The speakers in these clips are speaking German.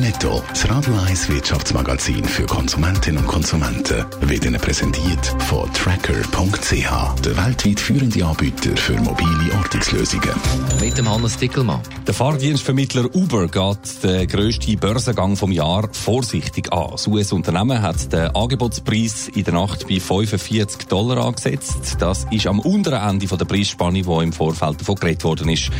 Netto, das Radio 1 Wirtschaftsmagazin für Konsumentinnen und Konsumenten, wird Ihnen präsentiert von Tracker.ch, der weltweit führende Anbieter für mobile Ortungslösungen. Mit dem Hannes Dickelmann. Der Fahrdienstvermittler Uber geht den grössten Börsengang vom Jahr vorsichtig an. Das US-Unternehmen hat den Angebotspreis in der Nacht bei 45 Dollar angesetzt. Das ist am unteren Ende der Preisspanne, wo im Vorfeld davon geredet worden ist.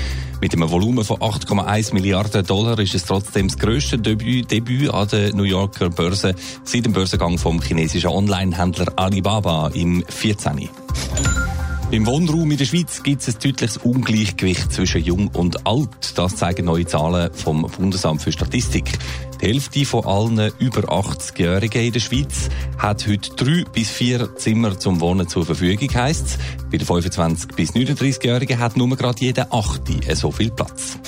Mit einem Volumen von 8,1 Milliarden Dollar ist es trotzdem das grösste Debüt, Debüt an der New Yorker Börse seit dem Börsengang vom chinesischen Online-Händler Alibaba im 14. Im Wohnraum in der Schweiz gibt es ein deutliches Ungleichgewicht zwischen Jung und Alt. Das zeigen neue Zahlen vom Bundesamt für Statistik. Die Hälfte von allen über 80-Jährigen in der Schweiz hat heute drei bis vier Zimmer zum Wohnen zur Verfügung, heisst Bei den 25 bis 39-Jährigen hat nur gerade jeder Achte so viel Platz.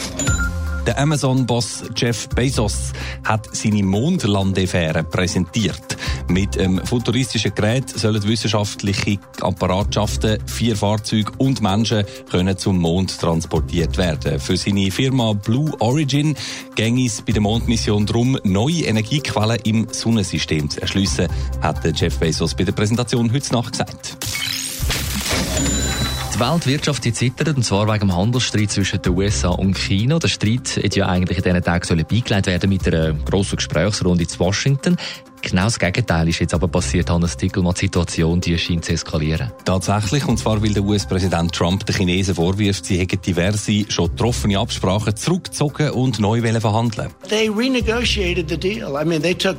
Der Amazon-Boss Jeff Bezos hat seine Mondlandefähre präsentiert. Mit einem futuristischen Gerät sollen wissenschaftliche Apparatschaften, vier Fahrzeuge und Menschen können zum Mond transportiert werden. Für seine Firma Blue Origin ging es bei der Mondmission darum, neue Energiequellen im Sonnensystem zu erschliessen, hat Jeff Bezos bei der Präsentation heute Nacht gesagt. Die Weltwirtschaft die zittert, und zwar wegen dem Handelsstreit zwischen den USA und China. Der Streit hätte ja eigentlich in diesen Tagen beigelegt werden mit einer grossen Gesprächsrunde in Washington. Genau das Gegenteil ist jetzt aber passiert, Hannes Dickelmann. Die Situation die scheint zu eskalieren. Tatsächlich, und zwar weil der US-Präsident Trump den Chinesen vorwirft, sie hätten diverse schon getroffene Absprachen zurückgezogen und neu verhandeln. They renegotiated the deal. I mean, they took,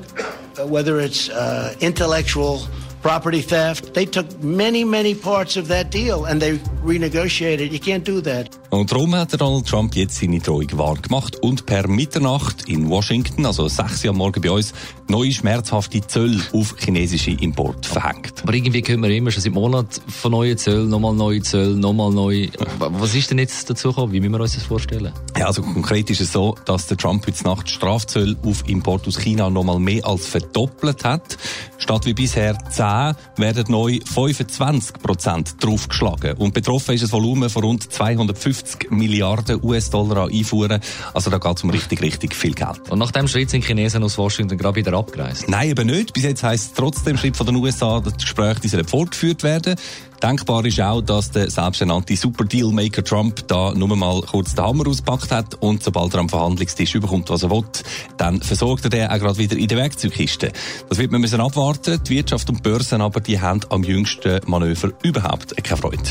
uh, whether it's uh, intellectual property theft. They took many, many parts of that deal and they renegotiated. You can't do that. Und darum hat Donald Trump jetzt seine Drohung wahrgemacht und per Mitternacht in Washington, also 6 Uhr am Morgen bei uns, neue schmerzhafte Zölle auf chinesische Import verhängt. Aber irgendwie können wir immer schon seit Monaten von neuen Zöllen, nochmal neue Zölle, nochmal neu. Was ist denn jetzt dazu gekommen? Wie müssen wir uns das vorstellen? Ja, also konkret ist es so, dass der Trump heute Nacht Strafzölle auf Import aus China nochmal mehr als verdoppelt hat. Statt wie bisher 10 werden neu 25 Prozent draufgeschlagen. Und betroffen ist ein Volumen von rund 250 Milliarden US-Dollar an Einfuhren. Also da geht es um richtig, richtig viel Geld. Und nach dem Schritt sind Chinesen aus Washington gerade wieder abgereist? Nein, eben nicht. Bis jetzt heisst es trotzdem Schritt von den USA, dass die Gespräche die fortgeführt werden. Denkbar ist auch, dass der selbsternannte Super-Deal-Maker Trump da nur mal kurz den Hammer auspackt hat und sobald er am Verhandlungstisch überkommt, was er will, dann versorgt er den auch gerade wieder in der Werkzeugkiste. Das wird man müssen abwarten. Die Wirtschaft und Börsen aber, die haben am jüngsten Manöver überhaupt keine Freude.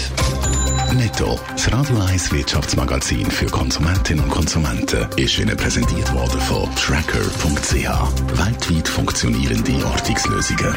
Netto, das Radio 1 Wirtschaftsmagazin für Konsumentinnen und Konsumenten, ist Ihnen präsentiert worden von Tracker.ch. Weltweit funktionierende Ortungslösungen.